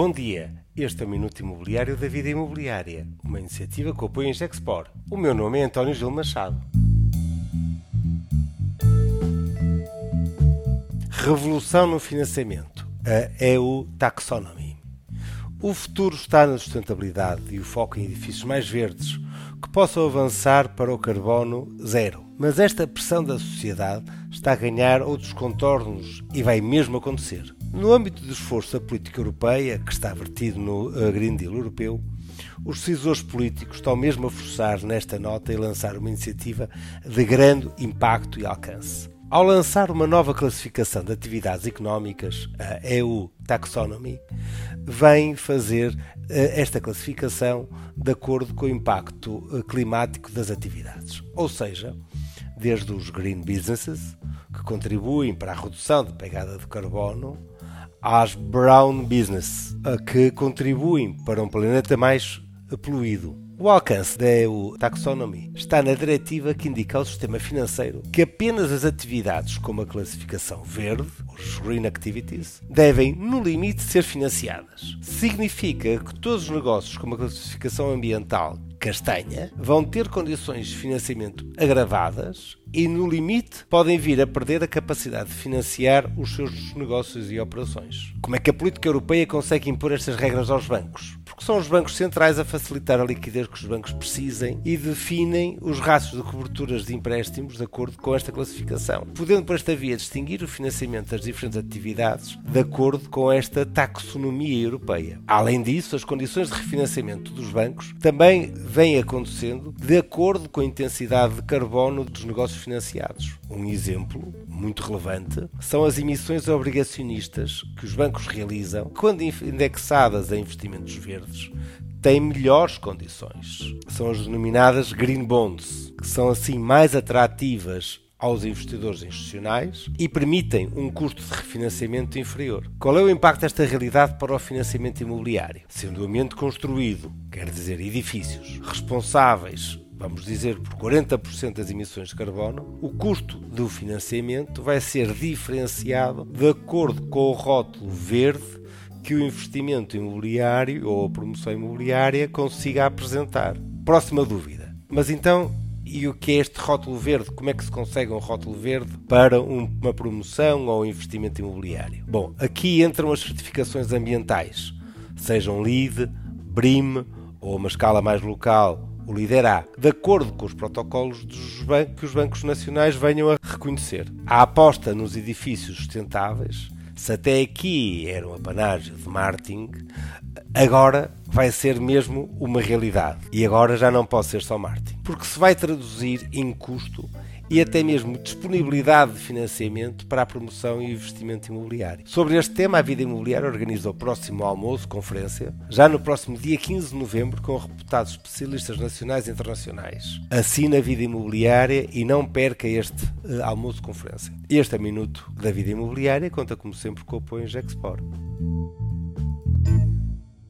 Bom dia, este é o Minuto Imobiliário da Vida Imobiliária, uma iniciativa que apoia em Gexpor. O meu nome é António Gil Machado. Revolução no financiamento, a EU Taxonomy. O futuro está na sustentabilidade e o foco em edifícios mais verdes que possam avançar para o carbono zero. Mas esta pressão da sociedade está a ganhar outros contornos e vai mesmo acontecer. No âmbito do esforço da política europeia, que está vertido no eh, Green Deal europeu, os decisores políticos estão mesmo a forçar nesta nota e lançar uma iniciativa de grande impacto e alcance. Ao lançar uma nova classificação de atividades económicas, a EU Taxonomy, vem fazer eh, esta classificação de acordo com o impacto eh, climático das atividades. Ou seja, desde os green businesses, que contribuem para a redução da pegada de carbono, às brown business, que contribuem para um planeta mais poluído. O alcance da EU Taxonomy está na diretiva que indica ao sistema financeiro que apenas as atividades com uma classificação verde, os Green Activities, devem, no limite, ser financiadas. Significa que todos os negócios com uma classificação ambiental castanha vão ter condições de financiamento agravadas e, no limite, podem vir a perder a capacidade de financiar os seus negócios e operações. Como é que a política europeia consegue impor estas regras aos bancos? Porque são os bancos centrais a facilitar a liquidez que os bancos precisem e definem os rastros de coberturas de empréstimos de acordo com esta classificação, podendo por esta via distinguir o financiamento das diferentes atividades de acordo com esta taxonomia europeia. Além disso, as condições de refinanciamento dos bancos também vêm acontecendo de acordo com a intensidade de carbono dos negócios financiados. Um exemplo muito relevante são as emissões obrigacionistas que os bancos realizam quando indexadas a investimentos verdes têm melhores condições. São as denominadas green bonds, que são assim mais atrativas aos investidores institucionais e permitem um custo de refinanciamento inferior. Qual é o impacto desta realidade para o financiamento imobiliário? Sendo o ambiente construído, quer dizer edifícios, responsáveis vamos dizer, por 40% das emissões de carbono, o custo do financiamento vai ser diferenciado de acordo com o rótulo verde que o investimento imobiliário ou a promoção imobiliária consiga apresentar. Próxima dúvida. Mas então, e o que é este rótulo verde? Como é que se consegue um rótulo verde para uma promoção ou investimento imobiliário? Bom, aqui entram as certificações ambientais, sejam LEED, BRIM ou uma escala mais local, o líder A, de acordo com os protocolos bancos que os bancos nacionais venham a reconhecer. A aposta nos edifícios sustentáveis, se até aqui era um apanágio de marketing, agora vai ser mesmo uma realidade. E agora já não pode ser só marketing. Porque se vai traduzir em custo e até mesmo disponibilidade de financiamento para a promoção e investimento imobiliário. Sobre este tema, a Vida Imobiliária organiza o próximo almoço, conferência, já no próximo dia 15 de novembro, com reputados especialistas nacionais e internacionais. Assina a Vida Imobiliária e não perca este uh, almoço, conferência. Este é Minuto da Vida Imobiliária conta, como sempre, com o apoio em Gexport.